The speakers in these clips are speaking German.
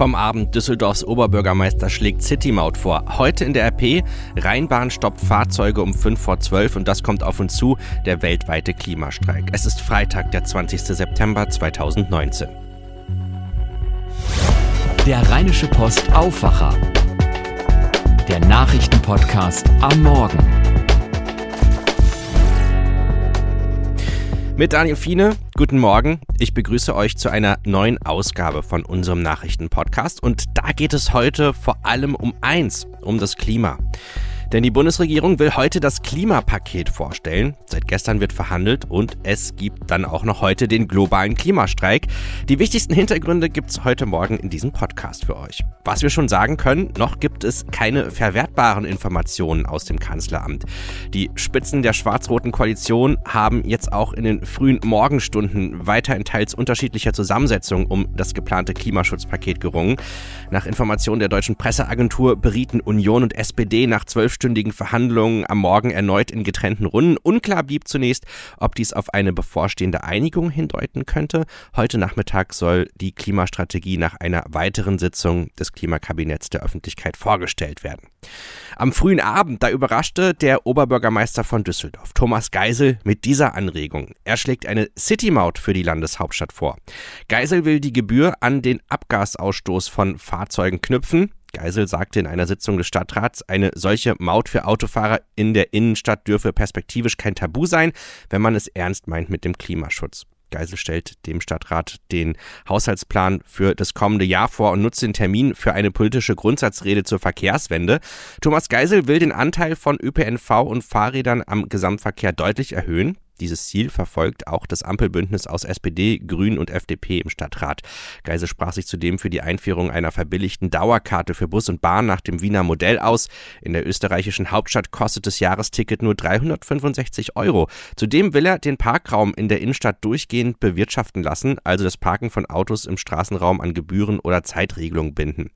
Vom Abend Düsseldorfs Oberbürgermeister schlägt City-Maut vor. Heute in der RP, Rheinbahn stoppt Fahrzeuge um 5 vor 12 und das kommt auf uns zu, der weltweite Klimastreik. Es ist Freitag, der 20. September 2019. Der Rheinische Post Aufwacher. Der Nachrichtenpodcast am Morgen. Mit Daniel Fiene, guten Morgen. Ich begrüße euch zu einer neuen Ausgabe von unserem Nachrichtenpodcast und da geht es heute vor allem um eins, um das Klima. Denn die Bundesregierung will heute das Klimapaket vorstellen. Seit gestern wird verhandelt und es gibt dann auch noch heute den globalen Klimastreik. Die wichtigsten Hintergründe gibt's heute Morgen in diesem Podcast für euch. Was wir schon sagen können, noch gibt es keine verwertbaren Informationen aus dem Kanzleramt. Die Spitzen der schwarz-roten Koalition haben jetzt auch in den frühen Morgenstunden weiter in teils unterschiedlicher Zusammensetzung um das geplante Klimaschutzpaket gerungen. Nach Informationen der deutschen Presseagentur berieten Union und SPD nach zwölf zwölfstündigen Verhandlungen am Morgen erneut in getrennten Runden. Unklar blieb zunächst, ob dies auf eine bevorstehende Einigung hindeuten könnte. Heute Nachmittag soll die Klimastrategie nach einer weiteren Sitzung des Klimakabinetts der Öffentlichkeit vorgestellt werden. Am frühen Abend, da überraschte der Oberbürgermeister von Düsseldorf, Thomas Geisel, mit dieser Anregung. Er schlägt eine City-Maut für die Landeshauptstadt vor. Geisel will die Gebühr an den Abgasausstoß von Fahrzeugen knüpfen. Geisel sagte in einer Sitzung des Stadtrats, eine solche Maut für Autofahrer in der Innenstadt dürfe perspektivisch kein Tabu sein, wenn man es ernst meint mit dem Klimaschutz. Geisel stellt dem Stadtrat den Haushaltsplan für das kommende Jahr vor und nutzt den Termin für eine politische Grundsatzrede zur Verkehrswende. Thomas Geisel will den Anteil von ÖPNV und Fahrrädern am Gesamtverkehr deutlich erhöhen. Dieses Ziel verfolgt auch das Ampelbündnis aus SPD, Grünen und FDP im Stadtrat. Geisel sprach sich zudem für die Einführung einer verbilligten Dauerkarte für Bus und Bahn nach dem Wiener Modell aus. In der österreichischen Hauptstadt kostet das Jahresticket nur 365 Euro. Zudem will er den Parkraum in der Innenstadt durchgehend bewirtschaften lassen, also das Parken von Autos im Straßenraum an Gebühren oder Zeitregelungen binden.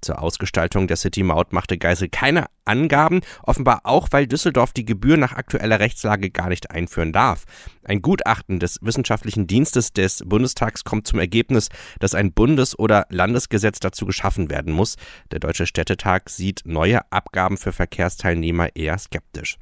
Zur Ausgestaltung der City Maut machte Geisel keine Angaben, offenbar auch, weil Düsseldorf die Gebühr nach aktueller Rechtslage gar nicht einführen darf. Ein Gutachten des Wissenschaftlichen Dienstes des Bundestags kommt zum Ergebnis, dass ein Bundes- oder Landesgesetz dazu geschaffen werden muss. Der Deutsche Städtetag sieht neue Abgaben für Verkehrsteilnehmer eher skeptisch.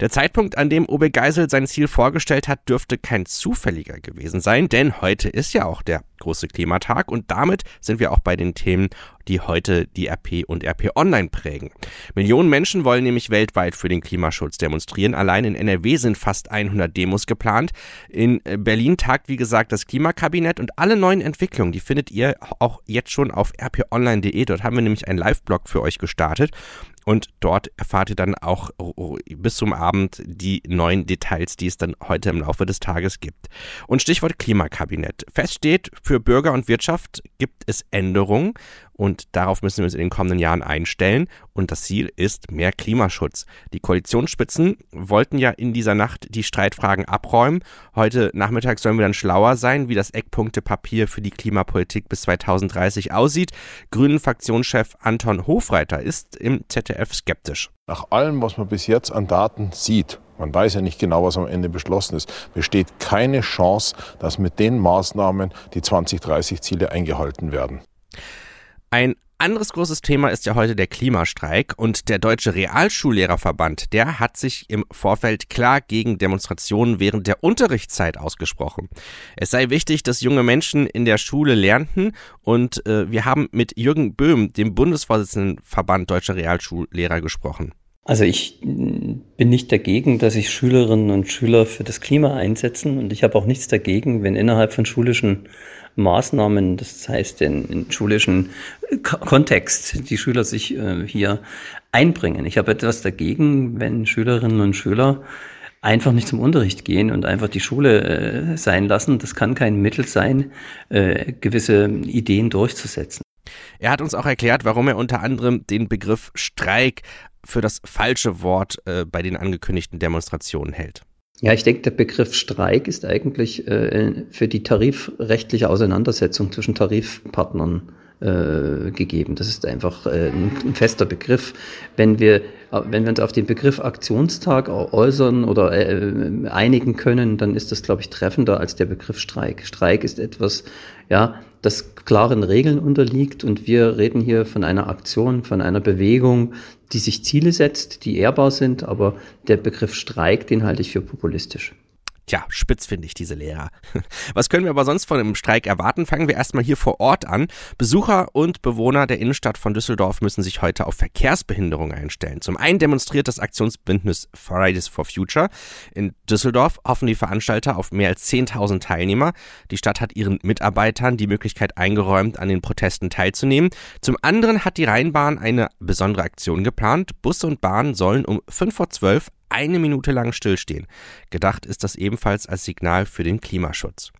Der Zeitpunkt, an dem Obe Geisel sein Ziel vorgestellt hat, dürfte kein zufälliger gewesen sein, denn heute ist ja auch der große Klimatag und damit sind wir auch bei den Themen, die heute die RP und RP Online prägen. Millionen Menschen wollen nämlich weltweit für den Klimaschutz demonstrieren. Allein in NRW sind fast 100 Demos geplant. In Berlin tagt, wie gesagt, das Klimakabinett und alle neuen Entwicklungen, die findet ihr auch jetzt schon auf rponline.de. Dort haben wir nämlich einen Live-Blog für euch gestartet. Und dort erfahrt ihr dann auch bis zum Abend die neuen Details, die es dann heute im Laufe des Tages gibt. Und Stichwort Klimakabinett. Fest steht, für Bürger und Wirtschaft gibt es Änderungen und darauf müssen wir uns in den kommenden Jahren einstellen. Und das Ziel ist mehr Klimaschutz. Die Koalitionsspitzen wollten ja in dieser Nacht die Streitfragen abräumen. Heute Nachmittag sollen wir dann schlauer sein, wie das Eckpunktepapier für die Klimapolitik bis 2030 aussieht. Grünen Fraktionschef Anton Hofreiter ist im ZDF skeptisch. Nach allem, was man bis jetzt an Daten sieht, man weiß ja nicht genau, was am Ende beschlossen ist, besteht keine Chance, dass mit den Maßnahmen die 2030-Ziele eingehalten werden. Ein anderes großes Thema ist ja heute der Klimastreik und der Deutsche Realschullehrerverband, der hat sich im Vorfeld klar gegen Demonstrationen während der Unterrichtszeit ausgesprochen. Es sei wichtig, dass junge Menschen in der Schule lernten und äh, wir haben mit Jürgen Böhm, dem Bundesvorsitzenden Verband Deutscher Realschullehrer, gesprochen. Also ich bin nicht dagegen, dass sich Schülerinnen und Schüler für das Klima einsetzen und ich habe auch nichts dagegen, wenn innerhalb von schulischen Maßnahmen, das heißt in, in schulischen Kontext, die Schüler sich äh, hier einbringen. Ich habe etwas dagegen, wenn Schülerinnen und Schüler einfach nicht zum Unterricht gehen und einfach die Schule äh, sein lassen. Das kann kein Mittel sein, äh, gewisse Ideen durchzusetzen. Er hat uns auch erklärt, warum er unter anderem den Begriff Streik für das falsche Wort äh, bei den angekündigten Demonstrationen hält. Ja, ich denke, der Begriff Streik ist eigentlich äh, für die tarifrechtliche Auseinandersetzung zwischen Tarifpartnern äh, gegeben. Das ist einfach äh, ein, fester Begriff. Wenn wir, wenn wir uns auf den Begriff Aktionstag äußern oder äh, einigen können, dann ist das, glaube ich, treffender als der Begriff Streik. Streik ist etwas, ja, das klaren Regeln unterliegt und wir reden hier von einer Aktion, von einer Bewegung, die sich Ziele setzt, die ehrbar sind, aber der Begriff Streik, den halte ich für populistisch. Tja, spitz finde ich diese Lehrer. Was können wir aber sonst von einem Streik erwarten? Fangen wir erstmal hier vor Ort an. Besucher und Bewohner der Innenstadt von Düsseldorf müssen sich heute auf Verkehrsbehinderung einstellen. Zum einen demonstriert das Aktionsbündnis Fridays for Future. In Düsseldorf hoffen die Veranstalter auf mehr als 10.000 Teilnehmer. Die Stadt hat ihren Mitarbeitern die Möglichkeit eingeräumt, an den Protesten teilzunehmen. Zum anderen hat die Rheinbahn eine besondere Aktion geplant. Busse und Bahnen sollen um 5 vor 12 eine Minute lang stillstehen. Gedacht ist das ebenfalls als Signal für den Klimaschutz.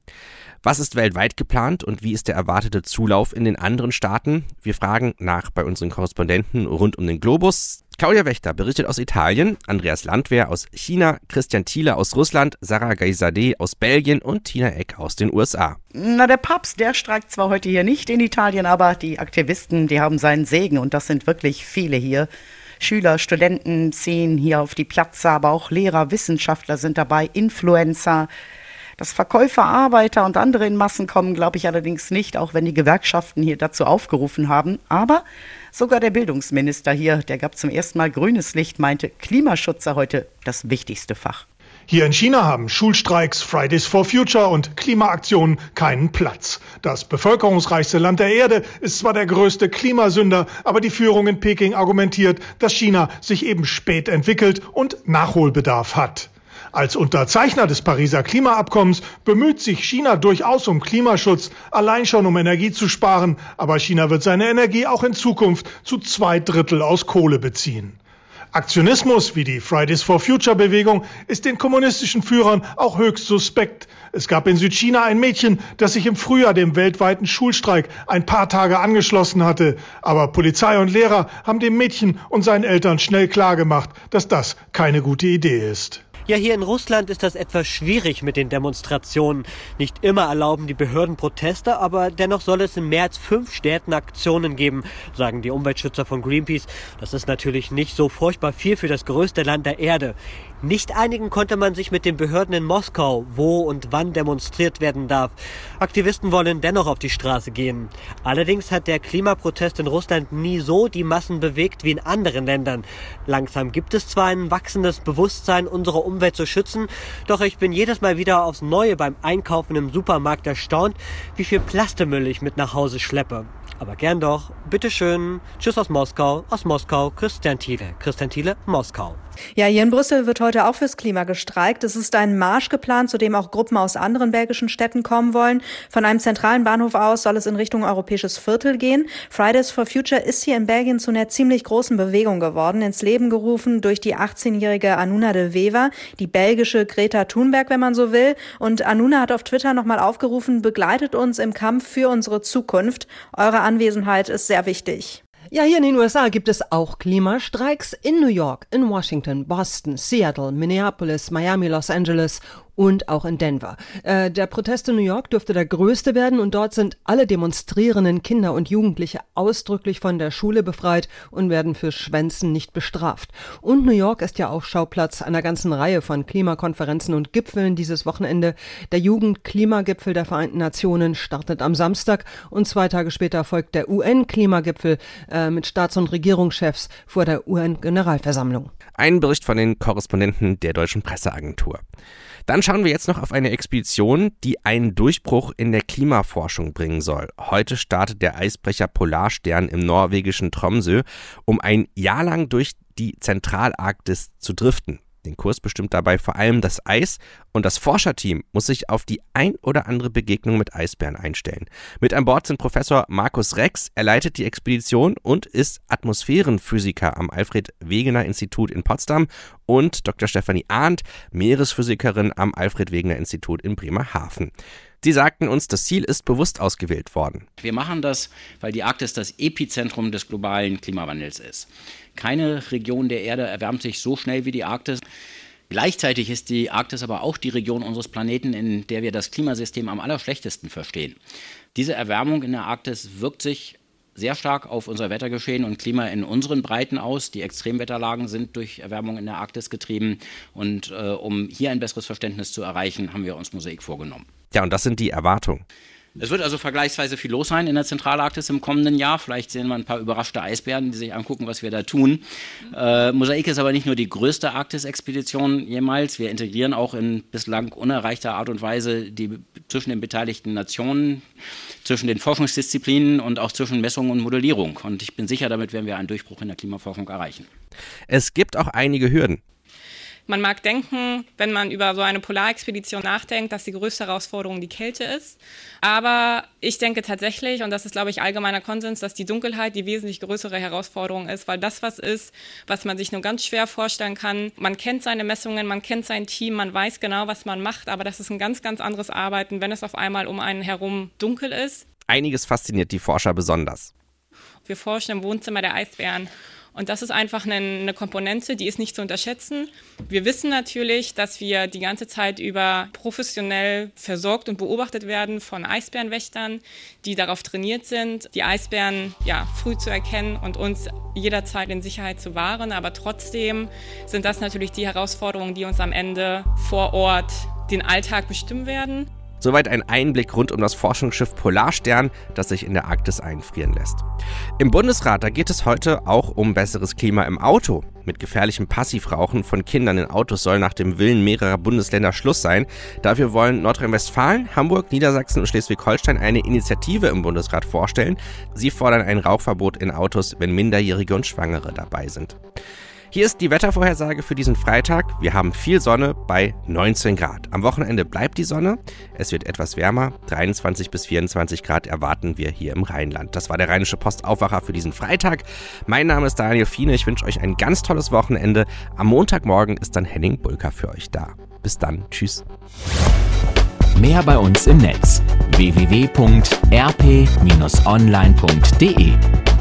Was ist weltweit geplant und wie ist der erwartete Zulauf in den anderen Staaten? Wir fragen nach bei unseren Korrespondenten rund um den Globus. Claudia Wächter berichtet aus Italien, Andreas Landwehr aus China, Christian Thiele aus Russland, Sarah Gaisade aus Belgien und Tina Eck aus den USA. Na, der Papst, der streikt zwar heute hier nicht in Italien, aber die Aktivisten, die haben seinen Segen und das sind wirklich viele hier. Schüler, Studenten ziehen hier auf die Platze, aber auch Lehrer, Wissenschaftler sind dabei, Influencer. Dass Verkäufer, Arbeiter und andere in Massen kommen, glaube ich allerdings nicht, auch wenn die Gewerkschaften hier dazu aufgerufen haben. Aber sogar der Bildungsminister hier, der gab zum ersten Mal grünes Licht, meinte, Klimaschutz sei heute das wichtigste Fach. Hier in China haben Schulstreiks, Fridays for Future und Klimaaktionen keinen Platz. Das bevölkerungsreichste Land der Erde ist zwar der größte Klimasünder, aber die Führung in Peking argumentiert, dass China sich eben spät entwickelt und Nachholbedarf hat. Als Unterzeichner des Pariser Klimaabkommens bemüht sich China durchaus um Klimaschutz, allein schon um Energie zu sparen, aber China wird seine Energie auch in Zukunft zu zwei Drittel aus Kohle beziehen. Aktionismus wie die Fridays for Future Bewegung ist den kommunistischen Führern auch höchst suspekt. Es gab in Südchina ein Mädchen, das sich im Frühjahr dem weltweiten Schulstreik ein paar Tage angeschlossen hatte. Aber Polizei und Lehrer haben dem Mädchen und seinen Eltern schnell klargemacht, dass das keine gute Idee ist. Ja, hier in Russland ist das etwas schwierig mit den Demonstrationen. Nicht immer erlauben die Behörden Proteste, aber dennoch soll es mehr als fünf Städten Aktionen geben, sagen die Umweltschützer von Greenpeace. Das ist natürlich nicht so furchtbar viel für das größte Land der Erde. Nicht einigen konnte man sich mit den Behörden in Moskau, wo und wann demonstriert werden darf. Aktivisten wollen dennoch auf die Straße gehen. Allerdings hat der Klimaprotest in Russland nie so die Massen bewegt wie in anderen Ländern. Langsam gibt es zwar ein wachsendes Bewusstsein, unsere Umwelt zu schützen, doch ich bin jedes Mal wieder aufs Neue beim Einkaufen im Supermarkt erstaunt, wie viel Plastemüll ich mit nach Hause schleppe. Aber gern doch. Bitteschön. Tschüss aus Moskau. Aus Moskau, Christian Thiele. Christian Thiele, Moskau. Ja, hier in Brüssel wird heute auch fürs Klima gestreikt. Es ist ein Marsch geplant, zu dem auch Gruppen aus anderen belgischen Städten kommen wollen. Von einem zentralen Bahnhof aus soll es in Richtung europäisches Viertel gehen. Fridays for Future ist hier in Belgien zu einer ziemlich großen Bewegung geworden, ins Leben gerufen durch die 18-jährige Anuna de Wever, die belgische Greta Thunberg, wenn man so will. Und Anuna hat auf Twitter nochmal aufgerufen, begleitet uns im Kampf für unsere Zukunft. Eure Anwesenheit ist sehr wichtig. Ja, hier in den USA gibt es auch Klimastreiks in New York, in Washington, Boston, Seattle, Minneapolis, Miami, Los Angeles und auch in Denver. Äh, der Protest in New York dürfte der größte werden und dort sind alle demonstrierenden Kinder und Jugendliche ausdrücklich von der Schule befreit und werden für Schwänzen nicht bestraft. Und New York ist ja auch Schauplatz einer ganzen Reihe von Klimakonferenzen und Gipfeln dieses Wochenende. Der Jugend-Klimagipfel der Vereinten Nationen startet am Samstag und zwei Tage später folgt der UN-Klimagipfel äh, mit Staats- und Regierungschefs vor der UN-Generalversammlung. Ein Bericht von den Korrespondenten der Deutschen Presseagentur. Dann schauen wir jetzt noch auf eine Expedition, die einen Durchbruch in der Klimaforschung bringen soll. Heute startet der Eisbrecher Polarstern im norwegischen Tromsø, um ein Jahr lang durch die Zentralarktis zu driften. Den Kurs bestimmt dabei vor allem das Eis und das Forscherteam muss sich auf die ein oder andere Begegnung mit Eisbären einstellen. Mit an Bord sind Professor Markus Rex, er leitet die Expedition und ist Atmosphärenphysiker am Alfred Wegener Institut in Potsdam und Dr. Stefanie Arndt, Meeresphysikerin am Alfred Wegener Institut in Bremerhaven. Sie sagten uns, das Ziel ist bewusst ausgewählt worden. Wir machen das, weil die Arktis das Epizentrum des globalen Klimawandels ist. Keine Region der Erde erwärmt sich so schnell wie die Arktis. Gleichzeitig ist die Arktis aber auch die Region unseres Planeten, in der wir das Klimasystem am allerschlechtesten verstehen. Diese Erwärmung in der Arktis wirkt sich sehr stark auf unser Wettergeschehen und Klima in unseren Breiten aus. Die Extremwetterlagen sind durch Erwärmung in der Arktis getrieben. Und äh, um hier ein besseres Verständnis zu erreichen, haben wir uns Mosaik vorgenommen. Ja, und das sind die Erwartungen. Es wird also vergleichsweise viel los sein in der Zentralarktis im kommenden Jahr. Vielleicht sehen wir ein paar überraschte Eisbären, die sich angucken, was wir da tun. Äh, Mosaik ist aber nicht nur die größte Arktis-Expedition jemals. Wir integrieren auch in bislang unerreichter Art und Weise die zwischen den beteiligten Nationen, zwischen den Forschungsdisziplinen und auch zwischen Messung und Modellierung. Und ich bin sicher, damit werden wir einen Durchbruch in der Klimaforschung erreichen. Es gibt auch einige Hürden. Man mag denken, wenn man über so eine Polarexpedition nachdenkt, dass die größte Herausforderung die Kälte ist. Aber ich denke tatsächlich, und das ist, glaube ich, allgemeiner Konsens, dass die Dunkelheit die wesentlich größere Herausforderung ist, weil das was ist, was man sich nur ganz schwer vorstellen kann. Man kennt seine Messungen, man kennt sein Team, man weiß genau, was man macht, aber das ist ein ganz, ganz anderes Arbeiten, wenn es auf einmal um einen herum dunkel ist. Einiges fasziniert die Forscher besonders. Wir forschen im Wohnzimmer der Eisbären und das ist einfach eine, eine, Komponente, die ist nicht zu unterschätzen. Wir wissen natürlich, dass wir die ganze Zeit über professionell versorgt und beobachtet werden von Eisbärenwächtern, die darauf trainiert sind, die Eisbären ja, früh zu erkennen und uns jederzeit in Sicherheit zu wahren. Aber trotzdem sind das natürlich die Herausforderungen, die uns am Ende vor Ort den Alltag bestimmen werden. Soweit ein Einblick rund um das Forschungsschiff Polarstern, das sich in der Arktis einfrieren lässt. Im Bundesrat, da geht es heute auch um besseres Klima im Auto. Mit gefährlichem Passivrauchen von Kindern in Autos soll nach dem Willen mehrerer Bundesländer Schluss sein. Dafür wollen Nordrhein-Westfalen, Hamburg, Niedersachsen und Schleswig-Holstein eine Initiative im Bundesrat vorstellen. Sie fordern ein Rauchverbot in Autos, wenn Minderjährige und Schwangere dabei sind. Hier ist die Wettervorhersage für diesen Freitag. Wir haben viel Sonne bei 19 Grad. Am Wochenende bleibt die Sonne. Es wird etwas wärmer. 23 bis 24 Grad erwarten wir hier im Rheinland. Das war der Rheinische Postaufwacher für diesen Freitag. Mein Name ist Daniel Fiene. Ich wünsche euch ein ganz tolles Wochenende. Am Montagmorgen ist dann Henning Bulka für euch da. Bis dann. Tschüss. Mehr bei uns im Netz www.rp-online.de